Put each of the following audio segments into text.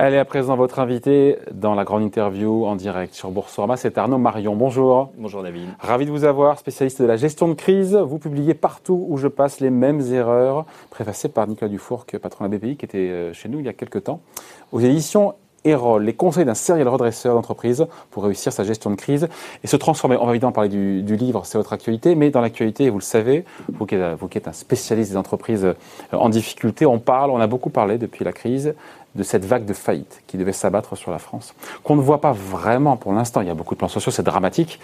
Elle est à présent votre invité dans la grande interview en direct sur Boursorama. C'est Arnaud Marion. Bonjour. Bonjour David. Ravi de vous avoir, spécialiste de la gestion de crise. Vous publiez partout où je passe les mêmes erreurs, préfacées par Nicolas Dufourc, patron de la BPI, qui était euh, chez nous il y a quelques temps. Aux éditions Les conseils d'un serial redresseur d'entreprise pour réussir sa gestion de crise et se transformer. On va évidemment parler du, livre, c'est votre actualité, mais dans l'actualité, vous le savez, vous qui, êtes, vous qui êtes un spécialiste des entreprises euh, en difficulté, on parle, on a beaucoup parlé depuis la crise de cette vague de faillite qui devait s'abattre sur la France, qu'on ne voit pas vraiment pour l'instant. Il y a beaucoup de plans sociaux, c'est dramatique.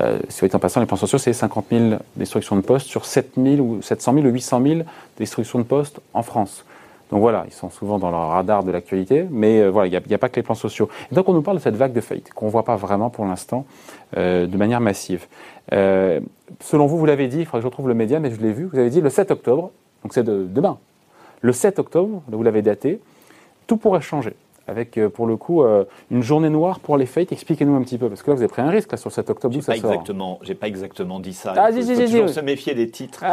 Euh, si vous êtes en passant, les plans sociaux, c'est 50 000 destructions de postes sur 7 000 ou 700 000 ou 800 000 destructions de postes en France. Donc voilà, ils sont souvent dans le radar de l'actualité, mais euh, voilà, il n'y a, pas que les plans sociaux. donc on nous parle de cette vague de faillite qu'on ne voit pas vraiment pour l'instant euh, de manière massive. selon vous, vous l'avez dit, il faudrait que je retrouve le média, mais je l'ai vu, vous avez dit le 7 octobre, donc c'est de, demain. Le 7 octobre, vous l'avez daté, tout pourrait changer. Avec, euh, pour le coup, euh, une journée noire pour les fêtes. Expliquez-nous un petit peu, parce que là, vous avez pris un risque là, sur cet octobre. J'ai pas, exactement, j'ai pas exactement dit ça. Ah, il faut, toujours se méfier des titres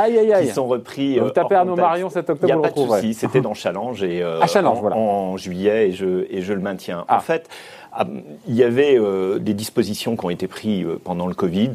qui sont repris. Vous tapez Arnaud Marion cet octobre, Il n'y a pas de souci, c'était dans Challenge, et, euh, en, juillet, et je, et je le maintiens. En ah. fait, ah, il y avait euh, des dispositions qui ont été prises euh, pendant le Covid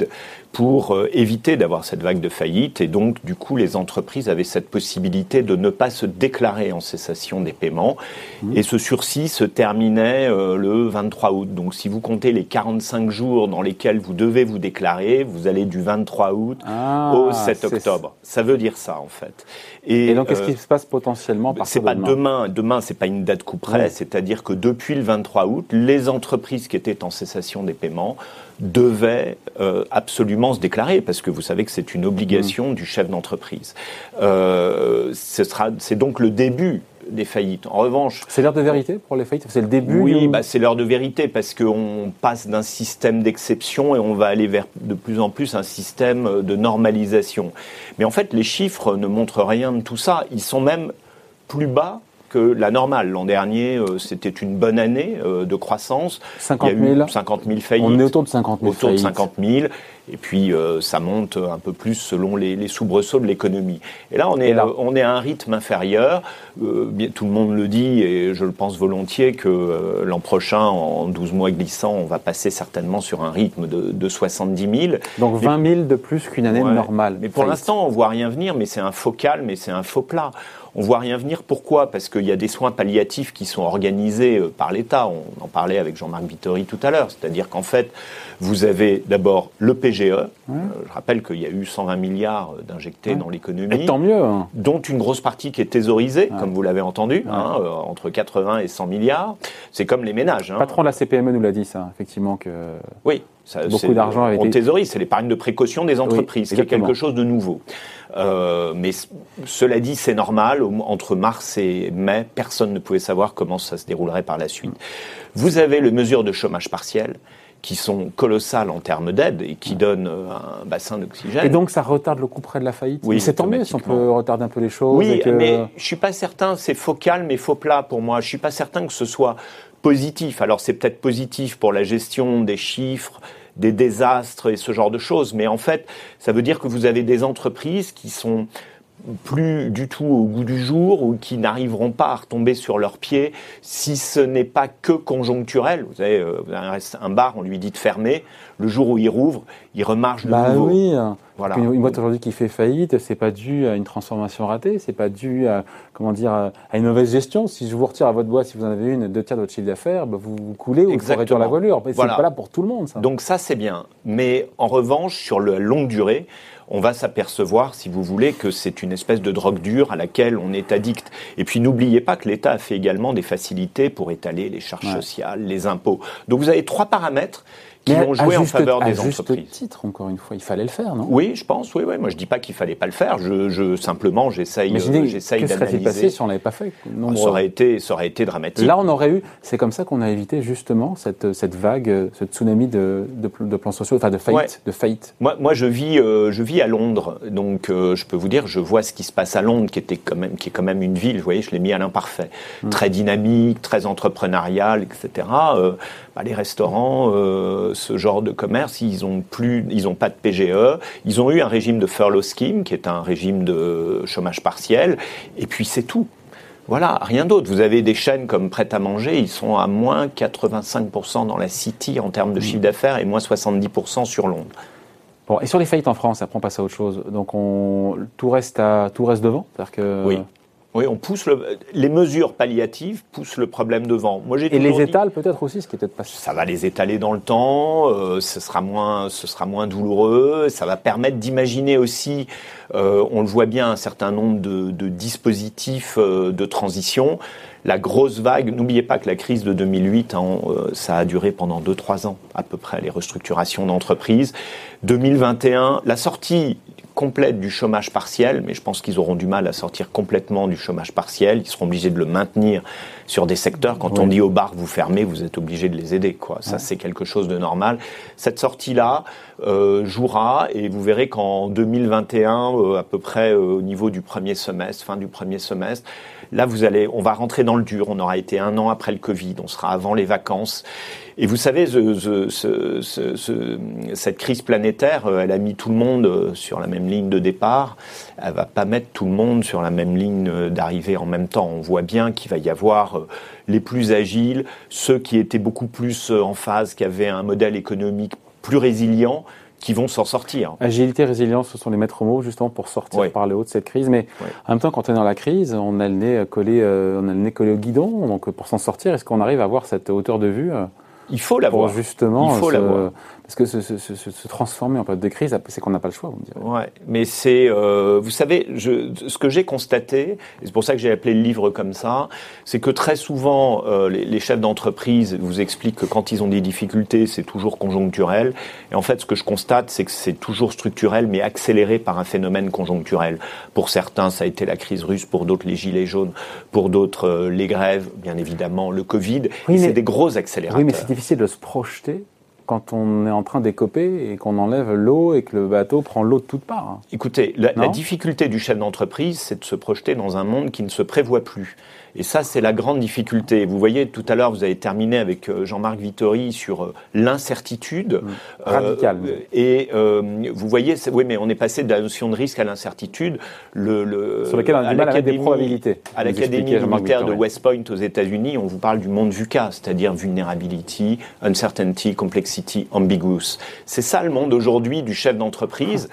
pour euh, éviter d'avoir cette vague de faillite et donc du coup les entreprises avaient cette possibilité de ne pas se déclarer en cessation des paiements mmh. et ce sursis se terminait le 23 août. Donc si vous comptez les 45 jours dans lesquels vous devez vous déclarer, vous allez du 23 août ah, au 7 octobre. Ça veut dire ça en fait. Et, donc qu'est-ce qui se passe potentiellement C'est pas demain? Demain, demain c'est pas une date coup près, c'est-à-dire que depuis le 23 août, les entreprises qui étaient en cessation des paiements devaient euh, absolument se déclarer, parce que vous savez que c'est une obligation mmh. du chef d'entreprise. Euh, c'est donc le début des faillites. En revanche, c'est l'heure de vérité pour les faillites? C'est le début. Oui, bah, c'est l'heure de vérité parce qu'on passe d'un système d'exception et on va aller vers de plus en plus un système de normalisation. Mais en fait, les chiffres ne montrent rien de tout ça. Ils sont même plus bas que la normale. L'an dernier, euh, c'était une bonne année euh, de croissance. 50 000. Il 50 000 faillites. On est autour de 50 000 Autour de 50 000. Et puis, euh, ça monte un peu plus selon les, soubresauts de l'économie. Et là, on est, on est à un rythme inférieur. tout le monde le dit, et je le pense volontiers, que l'an prochain, en 12 mois glissants, on va passer certainement sur un rythme de, de 70 000. Donc 20 000 de plus qu'une année normale. Mais pour l'instant, on voit rien venir, mais c'est un faux calme et c'est un faux plat. On voit rien venir. Pourquoi? Parce qu'il y a des soins palliatifs qui sont organisés euh, par l'État. On en parlait avec Jean-Marc Vittori tout à l'heure. C'est-à-dire qu'en fait, vous avez d'abord le PGE. Euh, je rappelle qu'il y a eu 120 milliards euh, d'injectés dans l'économie. tant mieux. Hein. Dont une grosse partie qui est thésaurisée, comme vous l'avez entendu, hein, entre 80 et 100 milliards. C'est comme les ménages. Le hein. patron de la CPME nous l'a dit, ça, effectivement. que. Oui. Beaucoup d'argent avait été... thésaurise, c'est l'épargne de précaution des entreprises, qui est quelque chose de nouveau. Euh, mais cela dit, c'est normal. Entre mars et mai, personne ne pouvait savoir comment ça se déroulerait par la suite. Vous avez les mesures de chômage partiel qui sont colossales en termes d'aide et qui donnent euh, un bassin d'oxygène. Et donc ça retarde le coup près de la faillite? Oui, c'est tant mieux si on peut retarder un peu les choses. Oui, mais je suis pas certain, c'est faux calme et faux plat pour moi. Je suis pas certain que ce soit positif. Alors c'est peut-être positif pour la gestion des chiffres, des désastres et ce genre de choses. Mais en fait, ça veut dire que vous avez des entreprises qui sont plus du tout au goût du jour ou qui n'arriveront pas à retomber sur leurs pieds si ce n'est pas que conjoncturel. Vous avez, euh, un bar, on lui dit de fermer. Le jour où il rouvre, il remarche de bah nouveau. Oui. Voilà. Une, boîte aujourd'hui qui fait faillite, c'est pas dû à une transformation ratée, c'est pas dû à comment dire à une mauvaise gestion. Si je vous retire à votre boîte, si vous en avez une, deux tiers de votre chiffre d'affaires, bah, vous, coulez ou vous réduire la voilure. Mais c'est pas là pour tout le monde. Ça. Donc ça c'est bien. Mais en revanche, sur la longue durée, on va s'apercevoir, si vous voulez, que c'est une espèce de drogue dure à laquelle on est addict. Et puis n'oubliez pas que l'État a fait également des facilités pour étaler les charges sociales, les impôts. Donc vous avez trois paramètres qui vont jouer en faveur des entreprises. Juste titre, encore une fois, il fallait le faire, non? Oui, je pense. Oui, oui. Moi, je dis pas qu'il fallait pas le faire. Je, je simplement, j'essaye, euh, j'essaye d'analyser. passé si on l'avait pas fait Ça aurait été, ça aurait été dramatique. Là, on aurait eu. C'est comme ça qu'on a évité justement cette, cette vague, ce tsunami de, de, plans sociaux, enfin de faillite, de faillite. Moi, moi, je vis, euh, je vis à Londres, donc euh, je peux vous dire, je vois ce qui se passe à Londres, qui était quand même, qui est quand même une ville. Vous voyez, je l'ai mis à l'imparfait, hum. très dynamique, très entrepreneuriale, etc. Bah, les restaurants, ce genre de commerce, ils n'ont plus, ils ont pas de PGE. Ils ont eu un régime de furlough scheme, qui est un régime de chômage partiel, et puis c'est tout. Voilà, rien d'autre. Vous avez des chaînes comme Prêt à manger, ils sont à moins 85% dans la City en termes de chiffre d'affaires et moins 70% sur Londres. Bon, et sur les faillites en France, après on passe à autre chose. Donc on, tout, reste à, tout reste devant que... Oui. Oui, on pousse les mesures palliatives poussent le problème devant. Moi, et les étale peut-être aussi, ce qui est peut-être pas. Ça va les étaler dans le temps. Euh, ce sera moins, ce sera moins douloureux. Ça va permettre d'imaginer aussi. Euh, on le voit bien, un certain nombre de, de dispositifs euh, de transition. La grosse vague. N'oubliez pas que la crise de 2008, hein, ça a duré pendant 2-3 ans à peu près les restructurations d'entreprises. 2021, la sortie complète du chômage partiel, mais je pense qu'ils auront du mal à sortir complètement du chômage partiel. Ils seront obligés de le maintenir sur des secteurs. Quand on dit aux bars vous fermez, vous êtes obligé de les aider. Quoi. Ça, c'est quelque chose de normal. Cette sortie-là euh, jouera et vous verrez qu'en 2021, euh, à peu près euh, au niveau du premier semestre, fin du premier semestre, là, vous allez, on va rentrer dans le dur. On aura été un an après le Covid. On sera avant les vacances. Et vous savez, cette crise planétaire, elle a mis tout le monde sur la même ligne de départ. Elle va pas mettre tout le monde sur la même ligne d'arrivée en même temps. On voit bien qu'il va y avoir les plus agiles, ceux qui étaient beaucoup plus en phase, qui avaient un modèle économique plus résilient, qui vont s'en sortir. Agilité, résilience, ce sont les maîtres mots justement pour sortir par le haut de cette crise. Mais en même temps, quand on est dans la crise, on a le nez collé, on a le nez collé au guidon. Donc pour s'en sortir, est-ce qu'on arrive à avoir cette hauteur de vue il faut l'avoir. Justement, il faut l'avoir. Parce que se, se, se, transformer en période de crise, c'est qu'on n'a pas le choix, vous me direz. Ouais, mais c'est, euh, vous savez, je, ce que j'ai constaté, et c'est pour ça que j'ai appelé le livre comme ça, c'est que très souvent, euh, les, les, chefs d'entreprise vous expliquent que quand ils ont des difficultés, c'est toujours conjoncturel. Et en fait, ce que je constate, c'est que c'est toujours structurel, mais accéléré par un phénomène conjoncturel. Pour certains, ça a été la crise russe, pour d'autres, les gilets jaunes, pour d'autres, euh, les grèves, bien évidemment, le Covid. Oui, c'est des gros accélérateurs. Oui, mais difficile de se projeter quand on est en train d'écoper et qu'on enlève l'eau et que le bateau prend l'eau de toutes parts. Écoutez, la, la difficulté du chef d'entreprise, c'est de se projeter dans un monde qui ne se prévoit plus. Et ça, c'est la grande difficulté. Vous voyez, tout à l'heure, vous avez terminé avec euh, Jean-Marc Vittori sur euh, l'incertitude. Mmh. Radicale. Euh, et vous voyez, oui, mais on est passé de la notion de risque à l'incertitude. Le, le, sur lequel on a du mal avec des probabilités. À l'Académie militaire de West Point aux États-Unis, on vous parle du monde VUCA, c'est-à-dire vulnerability, uncertainty, complexity, ambiguous. C'est ça le monde aujourd'hui du chef d'entreprise.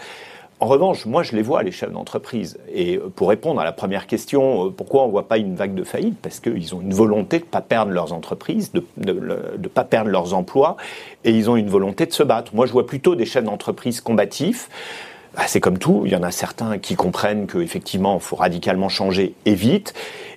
En revanche, moi, je les vois, les chefs d'entreprise. Et pour répondre à la première question, euh, pourquoi on ne voit pas une vague de faillite? Parce qu'ils ont une volonté de ne pas perdre leurs entreprises, de ne pas perdre leurs emplois, et ils ont une volonté de se battre. Moi, je vois plutôt des chefs d'entreprise combatifs. Bah, c'est comme tout, il y en a certains qui comprennent qu'effectivement, il faut radicalement changer et vite,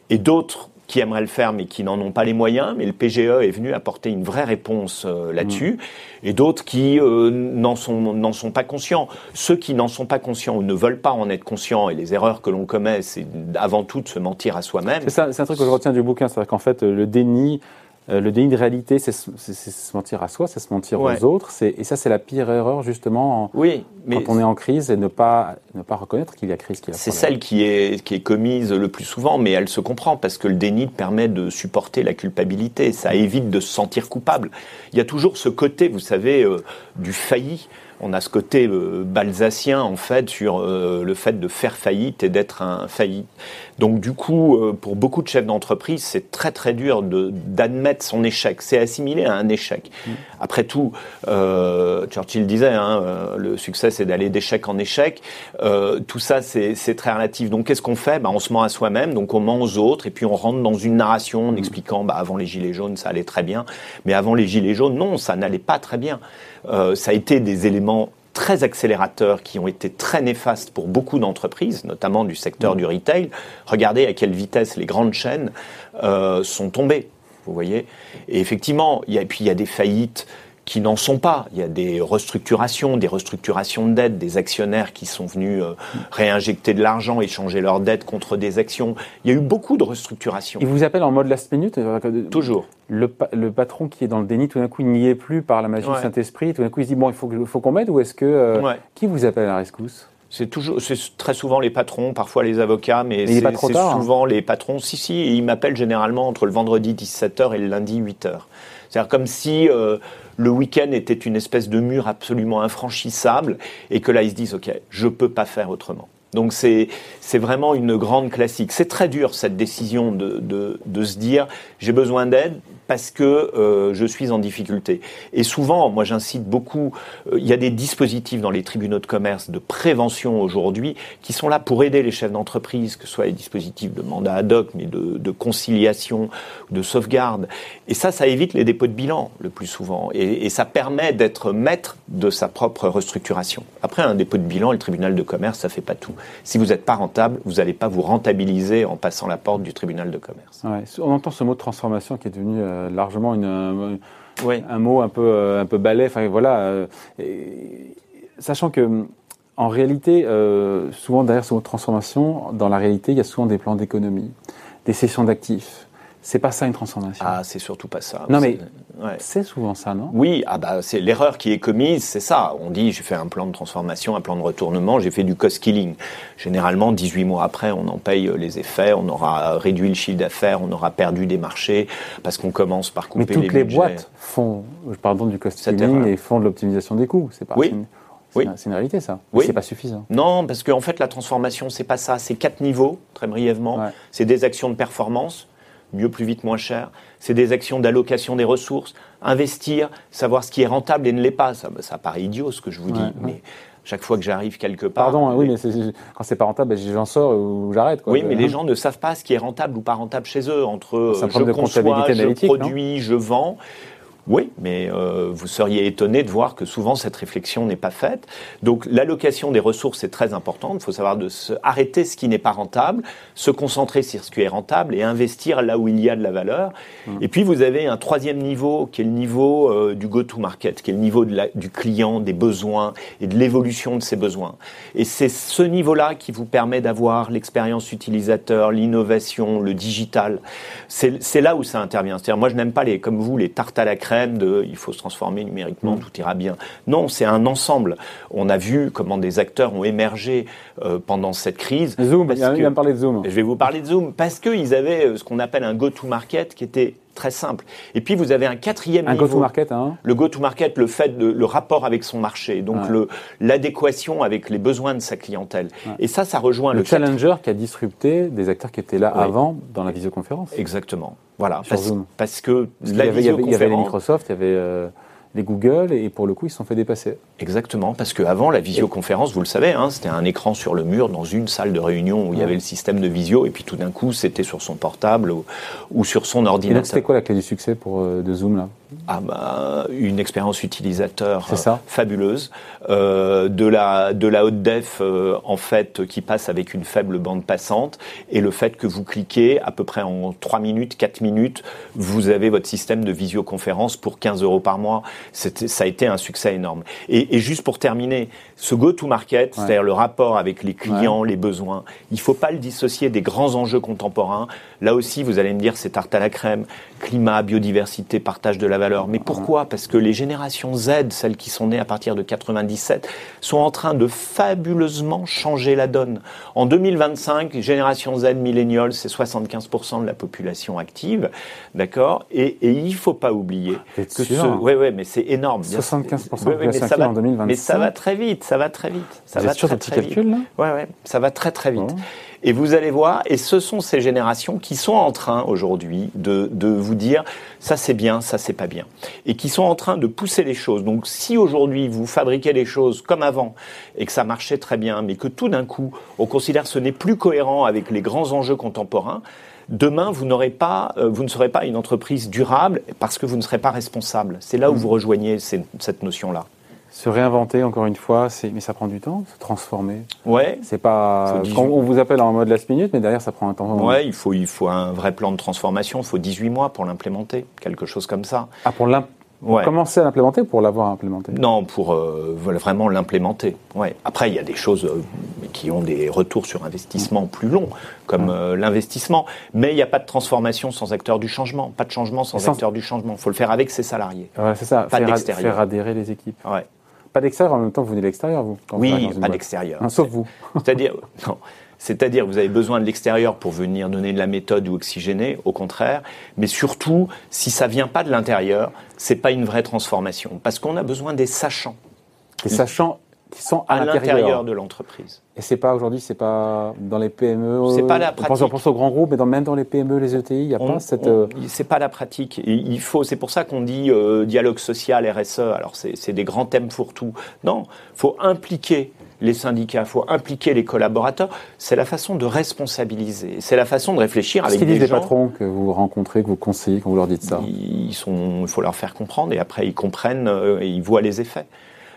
et d'autres qui aimeraient le faire mais qui n'en ont pas les moyens. Mais le PGE est venu apporter une vraie réponse euh, là-dessus. Mmh. Et d'autres qui euh, n'en sont, n'en sont pas conscients. Ceux qui n'en sont pas conscients ou ne veulent pas en être conscients, et les erreurs que l'on commet, c'est avant tout de se mentir à soi-même. C'est, c'est un truc que je retiens du bouquin, c'est-à-dire qu'en fait, le déni euh, le déni de réalité, c'est se mentir à soi, c'est se mentir aux autres. Et ça, c'est la pire erreur, justement, oui, mais quand on est en crise et ne pas, ne pas reconnaître qu'il y a crise. C'est celle qui est, qui est commise le plus souvent, mais elle se comprend parce que le déni permet de supporter la culpabilité. Ça évite de se sentir coupable. Il y a toujours ce côté, vous savez, euh, du failli on a ce côté euh, balsacien en fait sur euh, le fait de faire faillite et d'être un failli. Donc du coup, euh, pour beaucoup de chefs d'entreprise, c'est très très dur d'admettre son échec. C'est assimilé à un échec. Mm. Après tout, Churchill disait, hein, le succès c'est d'aller d'échec en échec. tout ça c'est très relatif. Donc qu'est-ce qu'on fait? Bah, On se ment à soi-même, donc on ment aux autres, et puis on rentre dans une narration en mm. expliquant, bah, avant les gilets jaunes ça allait très bien, mais avant les gilets jaunes, non, ça n'allait pas très bien. Ça a été des éléments très accélérateurs qui ont été très néfastes pour beaucoup d'entreprises, notamment du secteur du retail. Regardez à quelle vitesse les grandes chaînes euh, sont tombées, vous voyez. Et effectivement, il y a, puis il y a des faillites qui n'en sont pas. Il y a des restructurations, des restructurations de dettes, des actionnaires qui sont venus euh, réinjecter de l'argent, échanger leurs dettes contre des actions. Il y a eu beaucoup de restructurations. Il vous appelle en mode last minute Toujours. Le, le, patron qui est dans le déni, tout d'un coup, il n'y est plus par la magie du Saint-Esprit. Tout d'un coup, il se dit bon, il faut, faut qu'on m'aide ou est-ce que euh, qui vous appelle à la rescousse? C'est toujours, c'est très souvent les patrons, parfois les avocats, mais, c'est hein. souvent les patrons. Si, si, ils m'appellent généralement entre le vendredi 17h et le lundi 8h. C'est-à-dire comme si euh, le week-end était une espèce de mur absolument infranchissable et que là ils se disent ok, je peux pas faire autrement. Donc c'est vraiment une grande classique. C'est très dur cette décision de, de, de se dire j'ai besoin d'aide parce que euh, je suis en difficulté. Et souvent, moi j'incite beaucoup, euh, il y a des dispositifs dans les tribunaux de commerce de prévention aujourd'hui qui sont là pour aider les chefs d'entreprise, que ce soit les dispositifs de mandat ad hoc, mais de, de, conciliation, de sauvegarde. Et ça, ça évite les dépôts de bilan le plus souvent. Et, et ça permet d'être maître de sa propre restructuration. Après, un dépôt de bilan, le tribunal de commerce, ça fait pas tout. Si vous n'êtes pas rentable, vous n'allez pas vous rentabiliser en passant la porte du tribunal de commerce. Ouais, on entend ce mot transformation qui est devenu euh, largement une, un mot un peu, euh, un peu balai. Enfin, voilà. Euh, sachant que, en réalité, souvent derrière ce mot de transformation, dans la réalité, il y a souvent des plans d'économie, des cessions d'actifs. C'est pas ça une transformation. Ah, c'est surtout pas ça. Non, mais c'est souvent ça, non? Oui, ah bah, c'est l'erreur qui est commise, c'est ça. On dit, j'ai fait un plan de transformation, un plan de retournement, j'ai fait du cost killing. Généralement, 18 mois après, on en paye euh, les effets, on aura réduit le chiffre d'affaires, on aura perdu des marchés, parce qu'on commence par couper les Mais toutes les, boîtes font, pardon, du cost killing et font de l'optimisation des coûts. C'est pas oui. C'est une, réalité, ça. Oui. C'est pas suffisant. Non, parce qu'en fait, la transformation, c'est pas ça. C'est quatre niveaux, très brièvement. C'est des actions de performance mieux, plus vite, moins cher. C'est des actions d'allocation des ressources, investir, savoir ce qui est rentable et ne l'est pas. Ça, ça paraît idiot ce que je vous dis, mais chaque fois que j'arrive quelque part. Pardon, oui, mais quand c'est pas rentable, ben, j'en sors ou j'arrête. Oui, mais les gens ne savent pas ce qui est rentable ou pas rentable chez eux. Entre je conçois, je produis, je vends. Oui, mais euh, vous seriez étonné de voir que souvent cette réflexion n'est pas faite. Donc l'allocation des ressources est très importante. Il faut savoir de se arrêter ce qui n'est pas rentable, se concentrer sur ce qui est rentable et investir là où il y a de la valeur. Mmh. Et puis vous avez un troisième niveau qui est le niveau euh, du go-to-market, qui est le niveau de la, du client, des besoins et de l'évolution de ses besoins. Et c'est ce niveau-là qui vous permet d'avoir l'expérience utilisateur, l'innovation, le digital. C'est là où ça intervient. C'est-à-dire moi je n'aime pas les comme vous les tartes à la crème de il faut se transformer numériquement, mm. tout ira bien. Non, c'est un ensemble. On a vu comment des acteurs ont émergé euh, pendant cette crise. Zoom, il va me parler de Zoom. Je vais vous parler de Zoom parce qu'ils avaient euh, ce qu'on appelle un go-to-market qui était très simple. Et puis vous avez un quatrième un niveau. go-to-market, hein Le go-to-market, le fait de, le rapport avec son marché, donc le l'adéquation avec les besoins de sa clientèle. Et ça, ça rejoint le, le challenger qui a disrupté des acteurs qui étaient là avant dans la visioconférence. Exactement. Voilà. Parce, parce, que la il, y avait, il y avait les Microsoft, il y avait euh, les Google, et pour le coup, ils se sont fait dépasser. Exactement, parce qu'avant, la visioconférence, vous le savez, hein, c'était un écran sur le mur dans une salle de réunion où il y avait le système de visio, et puis tout d'un coup, c'était sur son portable ou, sur son ordinateur. C'était quoi la clé du succès pour, euh, de Zoom là? Ah bah, une expérience utilisateur euh, fabuleuse, euh, de la de la haute def euh, en fait qui passe avec une faible bande passante et le fait que vous cliquez à peu près en 3 minutes, 4 minutes, vous avez votre système de visioconférence pour 15 euros par mois. Ça a été un succès énorme. Et, et juste pour terminer, ce go-to-market, c'est-à-dire le rapport avec les clients, les besoins, il ne faut pas le dissocier des grands enjeux contemporains. Là aussi, vous allez me dire, c'est tarte à la crème, climat, biodiversité, partage de la valeur. Mais pourquoi? Parce que les générations Z, celles qui sont nées à partir de 97, sont en train de fabuleusement changer la donne. En 2025, génération Z, millénials, c'est 75% de la population active, d'accord? Et, il ne faut pas oublier que ce... Ouais, ouais, mais c'est énorme. 75% de la population active en 2025. Mais ça va très vite ça va très vite. Ça Vous va êtes sûr de très calcul, là? Ouais, ouais, ça va très très vite. Et vous allez voir, et ce sont ces générations qui sont en train aujourd'hui de, de vous dire ça c'est bien, ça c'est pas bien, et qui sont en train de pousser les choses. Donc si aujourd'hui vous fabriquez les choses comme avant et que ça marchait très bien, mais que tout d'un coup on considère que ce n'est plus cohérent avec les grands enjeux contemporains, demain, vous n'aurez pas, euh, vous ne serez pas une entreprise durable parce que vous ne serez pas responsable. C'est là où vous rejoignez cette notion-là se réinventer encore une fois, mais ça prend du temps, se transformer. Ouais. C'est pas on vous appelle en mode last minute, mais derrière ça prend un temps. Ouais, il faut il faut un vrai plan de transformation. Il faut 18 mois pour l'implémenter, quelque chose comme ça. Ah pour commencer à l'implémenter ou pour l'avoir implémenté? Non, pour euh, vraiment l'implémenter. Ouais. Après, il y a des choses euh, qui ont des retours sur investissement plus longs, comme euh, l'investissement. Mais il n'y a pas de transformation sans acteur du changement. Pas de changement sans, acteur du changement. Il faut le faire avec ses salariés. Ouais, c'est ça. Pas faire, faire adhérer les équipes. Ouais. Pas d'extérieur, en même temps, vous venez de l'extérieur, vous Oui, pas d'extérieur. sauf vous. C'est-à-dire, non. C'est-à-dire, vous avez besoin de l'extérieur pour venir donner de la méthode ou oxygéner, au contraire. Mais surtout, si ça vient pas de l'intérieur, c'est pas une vraie transformation, parce qu'on a besoin des sachants. Des sachants qui sont à, l'intérieur de l'entreprise. Et c'est pas aujourd'hui, c'est pas dans les PME. C'est pas la pratique. On pense, aux grands groupes, mais dans, même dans les PME, les ETI, il n'y a pas cette. Euh, c'est pas la pratique. il faut, c'est pour ça qu'on dit euh, dialogue social, RSE. Alors c'est des grands thèmes fourre-tout. Non, faut impliquer les syndicats, il faut impliquer les collaborateurs. C'est la façon de responsabiliser. C'est la façon de réfléchir avec des gens. Qu'est-ce qu'ils disent les patrons que vous rencontrez, que vous conseillez quand vous leur dites ça ils sont, Il faut leur faire comprendre et après ils comprennent euh, et ils voient les effets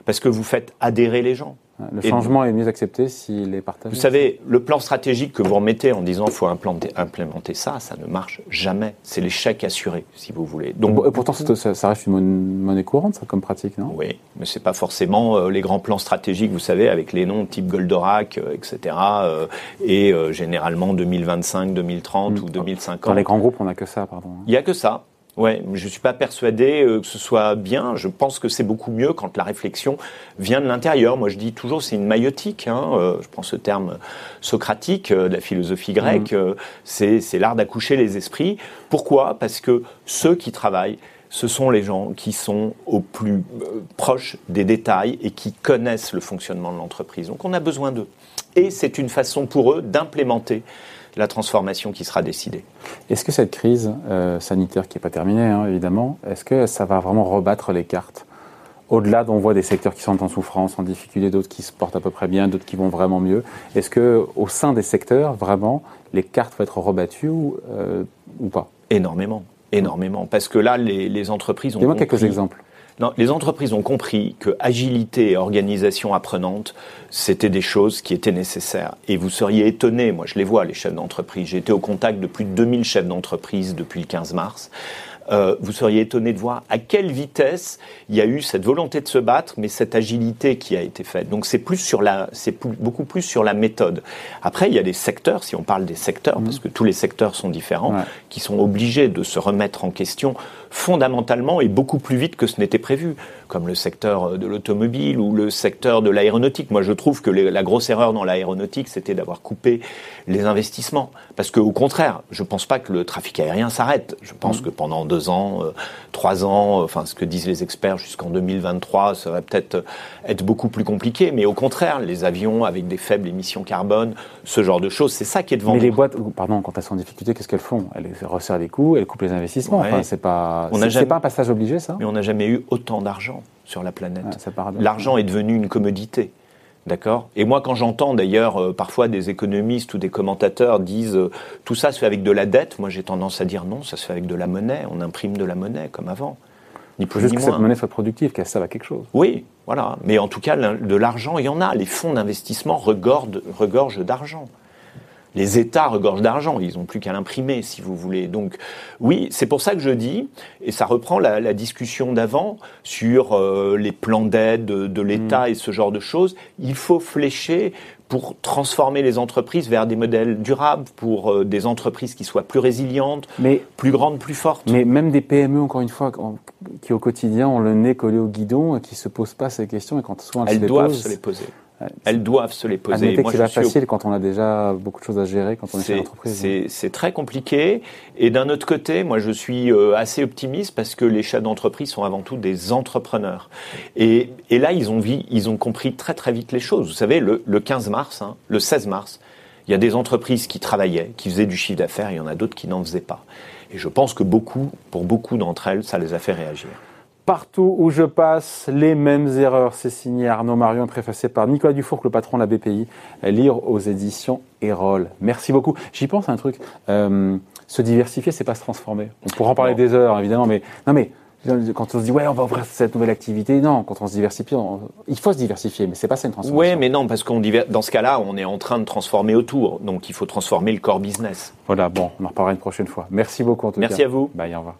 parce que vous faites adhérer les gens. Le changement est mieux accepté s'il est partagé. Vous savez, le plan stratégique que vous remettez en disant qu'il faut implémenter ça, ça ne marche jamais. C'est l'échec assuré, si vous voulez. Donc, pourtant, ça, reste une monnaie courante, ça, comme pratique, non? Oui, mais c'est pas forcément euh, les grands plans stratégiques, vous savez, avec les noms type Goldorak, euh, etc. et euh, généralement 2025, 2030 hmm. ou 2050. Dans les grands groupes, on n'a que ça, pardon. Il n'y a que ça. Ouais, je suis pas persuadé euh, que ce soit bien. Je pense que c'est beaucoup mieux quand la réflexion vient de l'intérieur. Moi, je dis toujours, c'est une maïotique. Hein. Euh, je prends ce terme socratique euh, de la philosophie grecque. Mmh. C'est l'art d'accoucher les esprits. Pourquoi? Parce que ceux qui travaillent, ce sont les gens qui sont au plus proches des détails et qui connaissent le fonctionnement de l'entreprise. Donc, on a besoin d'eux. Et c'est une façon pour eux d'implémenter la transformation qui sera décidée. Est-ce que cette crise euh, sanitaire, qui n'est pas terminée hein, évidemment, est-ce que ça va vraiment rebattre les cartes au-delà d'on voit des secteurs qui sont en souffrance, en difficulté, d'autres qui se portent à peu près bien, d'autres qui vont vraiment mieux? Est-ce que au sein des secteurs, vraiment, les cartes vont être rebattues ou, euh, ou pas? Énormément, énormément. Parce que là, les, les entreprises ont. Donne-moi quelques exemples les entreprises ont compris que agilité et organisation apprenante, c'était des choses qui étaient nécessaires. Et vous seriez étonné, moi je les vois, les chefs d'entreprise. J'ai été au contact de plus de 2000 chefs d'entreprise depuis le 15 mars. Euh, vous seriez étonné de voir à quelle vitesse il y a eu cette volonté de se battre, mais cette agilité qui a été faite. Donc c'est plus sur la, c'est beaucoup plus sur la méthode. Après, il y a des secteurs, si on parle des secteurs, mmh. parce que tous les secteurs sont différents, qui sont obligés de se remettre en question fondamentalement et beaucoup plus vite que ce n'était prévu, comme le secteur euh, de l'automobile ou le secteur de l'aéronautique. Moi, je trouve que la grosse erreur dans l'aéronautique, c'était d'avoir coupé les investissements. Parce qu'au contraire, je ne pense pas que le trafic aérien s'arrête. Je pense mmh. que pendant deux ans, euh, trois ans, euh, enfin ce que disent les experts jusqu'en 2023, ça va peut-être être beaucoup plus compliqué. Mais au contraire, les avions avec des faibles émissions carbone, ce genre de choses, c'est ça qui est devant Mais les boîtes, pardon, quand elles sont en difficulté, qu'est-ce qu'elles font? Elles resserrent les coûts, elles coupent les investissements. Enfin, c'est pas c'est pas un passage obligé, ça? Mais on n'a jamais eu autant d'argent sur la planète. L'argent est devenu une commodité. D'accord? Et moi, quand j'entends d'ailleurs euh, parfois des économistes ou des commentateurs disent euh, tout ça se fait avec de la dette, moi j'ai tendance à dire non, ça se fait avec de la monnaie. On imprime de la monnaie comme avant. Il faut juste que cette monnaie soit productive, qu'elle serve à quelque chose. Oui, voilà. Mais en tout cas, de l'argent, il y en a. Les fonds d'investissement regorgent d'argent les États regorgent d'argent, ils n'ont plus qu'à l'imprimer, si vous voulez. Donc oui, c'est pour ça que je dis, et ça reprend la, discussion d'avant sur euh, les plans d'aide de, l'État mm. et ce genre de choses, il faut flécher pour transformer les entreprises vers des modèles durables, pour euh, des entreprises qui soient plus résilientes, plus grandes, plus fortes. Mais même des PME, encore une fois, qui au quotidien ont le nez collé au guidon, et qui ne se posent pas ces questions, et quand souvent elles, elles doivent se les poser. Elles doivent se les poser. C'est pas facile quand on a déjà beaucoup de choses à gérer, quand on est, chef d'entreprise. C'est très compliqué. Et d'un autre côté, moi, je suis euh, assez optimiste parce que les chefs d'entreprise sont avant tout des entrepreneurs. Et, et, là, ils ont, vu, ils ont compris très très vite les choses. Vous savez, le, le 15 mars, hein, le 16 mars, il y a des entreprises qui travaillaient, qui faisaient du chiffre d'affaires, il y en a d'autres qui n'en faisaient pas. Et je pense que beaucoup, pour beaucoup d'entre elles, ça les a fait réagir. Partout où je passe, les mêmes erreurs. C'est signé Arnaud Marion, préfacé par Nicolas Dufour, le patron de la BPI. Lire aux éditions Erol. Merci beaucoup. J'y pense à un truc. Euh, se diversifier, c'est pas se transformer. On pourra en parler des heures, évidemment, mais non, mais quand on se dit ouais on va ouvrir cette nouvelle activité, non, quand on se diversifie, il faut se diversifier, mais c'est pas ça une transformation. Oui, mais non, parce qu'on dans ce cas-là, on est en train de transformer autour, donc il faut transformer le core business. Voilà, bon, on en reparlera une prochaine fois. Merci beaucoup en tout Merci cas. Merci à vous. Bye, au revoir.